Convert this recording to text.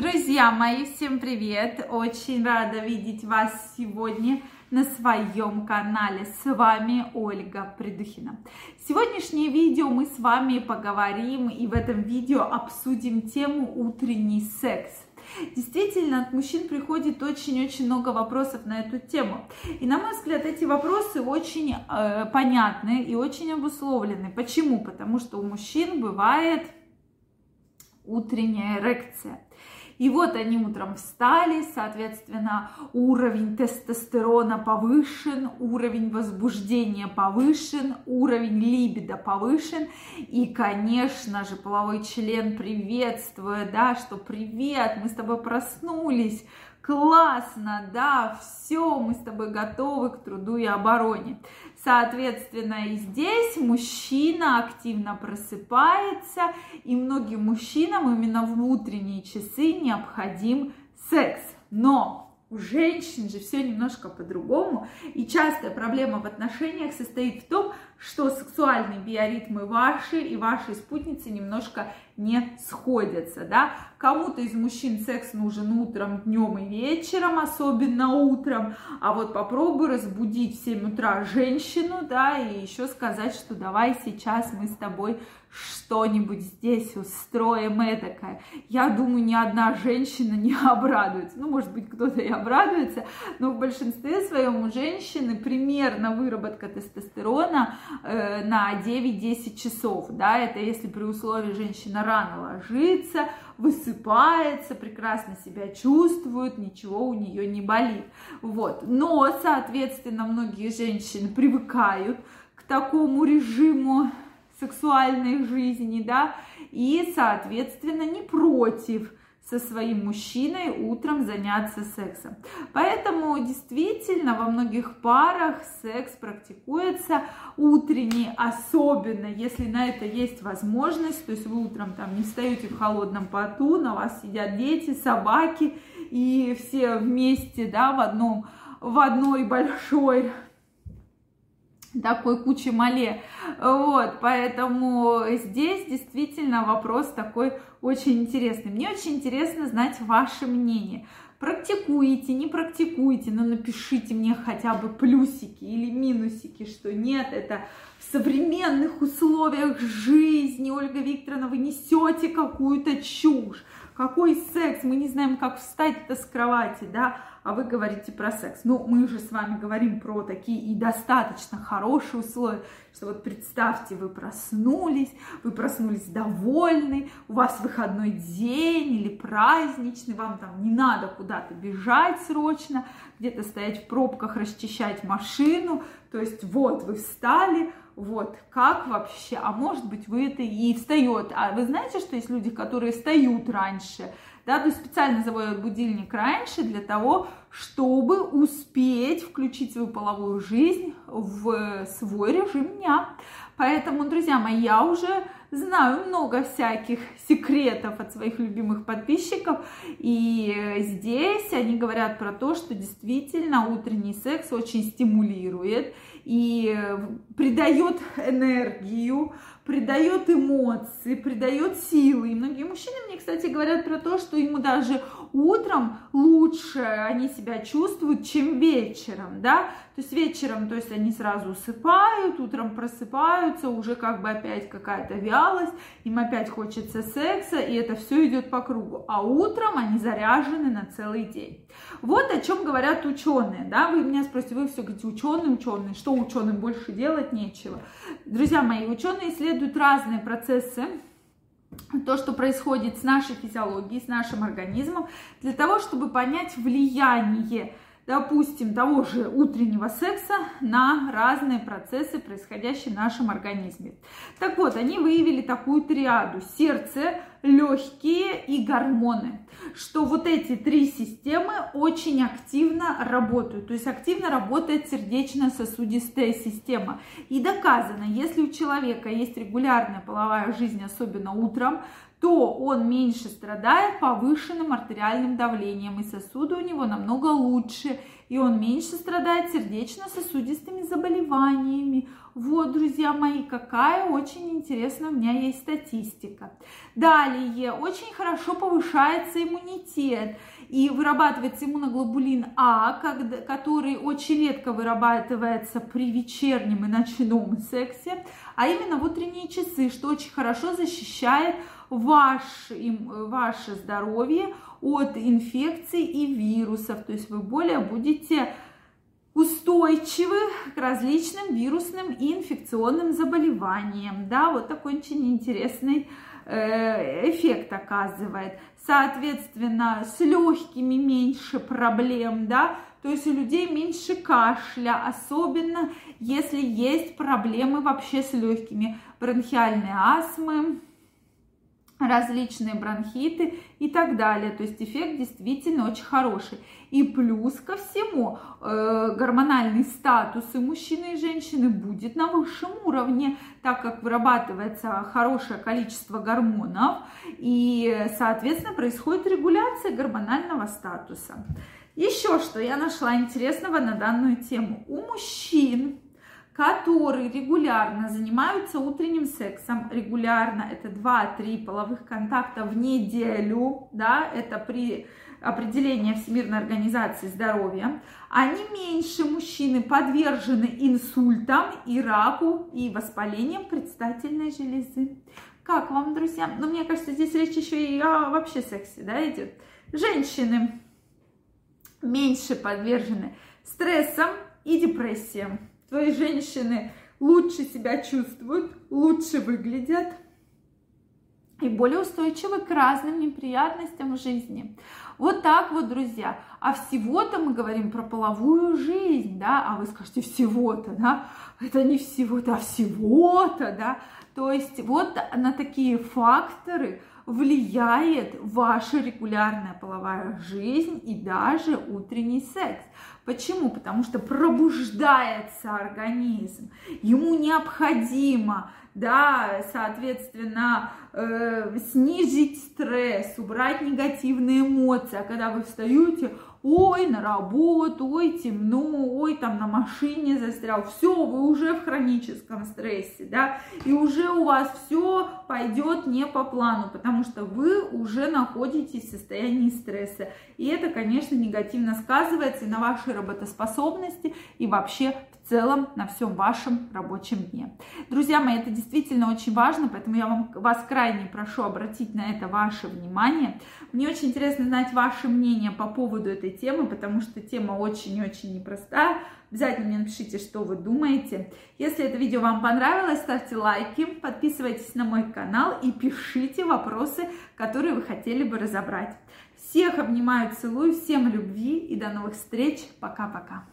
Друзья мои, всем привет! Очень рада видеть вас сегодня на своем канале. С вами Ольга Придухина. Сегодняшнее видео мы с вами поговорим и в этом видео обсудим тему утренний секс. Действительно, от мужчин приходит очень-очень много вопросов на эту тему. И, на мой взгляд, эти вопросы очень э, понятны и очень обусловлены. Почему? Потому что у мужчин бывает утренняя эрекция. И вот они утром встали, соответственно, уровень тестостерона повышен, уровень возбуждения повышен, уровень либидо повышен. И, конечно же, половой член приветствует, да, что привет, мы с тобой проснулись, классно, да, все, мы с тобой готовы к труду и обороне. Соответственно, и здесь мужчина активно просыпается, и многим мужчинам именно в утренние часы необходим секс. Но у женщин же все немножко по-другому. И частая проблема в отношениях состоит в том, что сексуальные биоритмы ваши и вашей спутницы немножко не сходятся, да. Кому-то из мужчин секс нужен утром, днем и вечером, особенно утром, а вот попробуй разбудить в 7 утра женщину, да, и еще сказать, что давай сейчас мы с тобой что-нибудь здесь устроим этакое. Я думаю, ни одна женщина не обрадуется. Ну, может быть, кто-то и обрадуется, но в большинстве своем у женщины примерно выработка тестостерона э, на 9-10 часов. Да, это если при условии женщина рано ложится, высыпается, прекрасно себя чувствует, ничего у нее не болит. Вот. Но, соответственно, многие женщины привыкают к такому режиму сексуальной жизни, да, и, соответственно, не против со своим мужчиной утром заняться сексом. Поэтому действительно во многих парах секс практикуется утренний, особенно если на это есть возможность, то есть вы утром там не встаете в холодном поту, на вас сидят дети, собаки, и все вместе, да, в одном, в одной большой такой кучи мале. Вот, поэтому здесь действительно вопрос такой очень интересный. Мне очень интересно знать ваше мнение. Практикуете, не практикуете, но напишите мне хотя бы плюсики или минусики, что нет, это в современных условиях жизни, Ольга Викторовна, вы несете какую-то чушь. Какой секс? Мы не знаем, как встать-то с кровати, да? а вы говорите про секс. Ну, мы же с вами говорим про такие и достаточно хорошие условия, что вот представьте, вы проснулись, вы проснулись довольны, у вас выходной день или праздничный, вам там не надо куда-то бежать срочно, где-то стоять в пробках, расчищать машину, то есть вот вы встали, вот, как вообще, а может быть вы это и встает, а вы знаете, что есть люди, которые встают раньше, да, то есть специально заводят будильник раньше для того, чтобы успеть включить свою половую жизнь в свой режим дня. Поэтому, друзья мои, я уже знаю много всяких секретов от своих любимых подписчиков, и здесь они говорят про то, что действительно утренний секс очень стимулирует и придает энергию, придает эмоции, придает силы. И многие мужчины мне, кстати, говорят про то, что ему даже утром лучше они себя чувствуют, чем вечером, да, то есть вечером, то есть они сразу усыпают, утром просыпаются, уже как бы опять какая-то вялость, им опять хочется секса, и это все идет по кругу, а утром они заряжены на целый день. Вот о чем говорят ученые, да, вы меня спросите, вы все говорите, ученые, ученые, что ученым больше делать нечего. Друзья мои, ученые исследуют разные процессы. То, что происходит с нашей физиологией, с нашим организмом, для того, чтобы понять влияние, допустим, того же утреннего секса на разные процессы, происходящие в нашем организме. Так вот, они выявили такую триаду – сердце, легкие и гормоны, что вот эти три системы очень активно работают, то есть активно работает сердечно-сосудистая система. И доказано, если у человека есть регулярная половая жизнь, особенно утром, то он меньше страдает повышенным артериальным давлением, и сосуды у него намного лучше, и он меньше страдает сердечно-сосудистыми заболеваниями. Вот, друзья мои, какая очень интересная у меня есть статистика. Далее, очень хорошо повышается иммунитет и вырабатывается иммуноглобулин А, который очень редко вырабатывается при вечернем и ночном сексе, а именно в утренние часы, что очень хорошо защищает ваш, ваше здоровье от инфекций и вирусов. То есть вы более будете устойчивы к различным вирусным и инфекционным заболеваниям. Да, вот такой очень интересный э, эффект оказывает. Соответственно, с легкими меньше проблем, да, то есть у людей меньше кашля, особенно если есть проблемы вообще с легкими, бронхиальные астмы, различные бронхиты и так далее. То есть эффект действительно очень хороший. И плюс ко всему э, гормональный статус и мужчины и женщины будет на высшем уровне, так как вырабатывается хорошее количество гормонов и, соответственно, происходит регуляция гормонального статуса. Еще что я нашла интересного на данную тему. У мужчин которые регулярно занимаются утренним сексом, регулярно, это 2-3 половых контакта в неделю, да, это при определении Всемирной организации здоровья, они меньше мужчины подвержены инсультам и раку и воспалениям предстательной железы. Как вам, друзья? Ну, мне кажется, здесь речь еще и о вообще сексе, да, идет. Женщины меньше подвержены стрессам и депрессиям твои женщины лучше себя чувствуют, лучше выглядят и более устойчивы к разным неприятностям в жизни. Вот так вот, друзья. А всего-то мы говорим про половую жизнь, да, а вы скажете всего-то, да, это не всего-то, а всего-то, да. То есть вот на такие факторы влияет ваша регулярная половая жизнь и даже утренний секс. Почему? Потому что пробуждается организм, ему необходимо, да, соответственно, э, снизить стресс, убрать негативные эмоции. А когда вы встаете, ой, на работу, ой, темно, ой, там на машине застрял, все, вы уже в хроническом стрессе, да, и уже у вас все пойдет не по плану, потому что вы уже находитесь в состоянии стресса. И это, конечно, негативно сказывается и на вашей работоспособности, и вообще в целом на всем вашем рабочем дне. Друзья мои, это действительно очень важно, поэтому я вам, вас крайне прошу обратить на это ваше внимание. Мне очень интересно знать ваше мнение по поводу этой темы, потому что тема очень-очень непростая. Обязательно мне напишите, что вы думаете. Если это видео вам понравилось, ставьте лайки, подписывайтесь на мой канал и пишите вопросы, которые вы хотели бы разобрать. Всех обнимаю, целую, всем любви и до новых встреч. Пока-пока.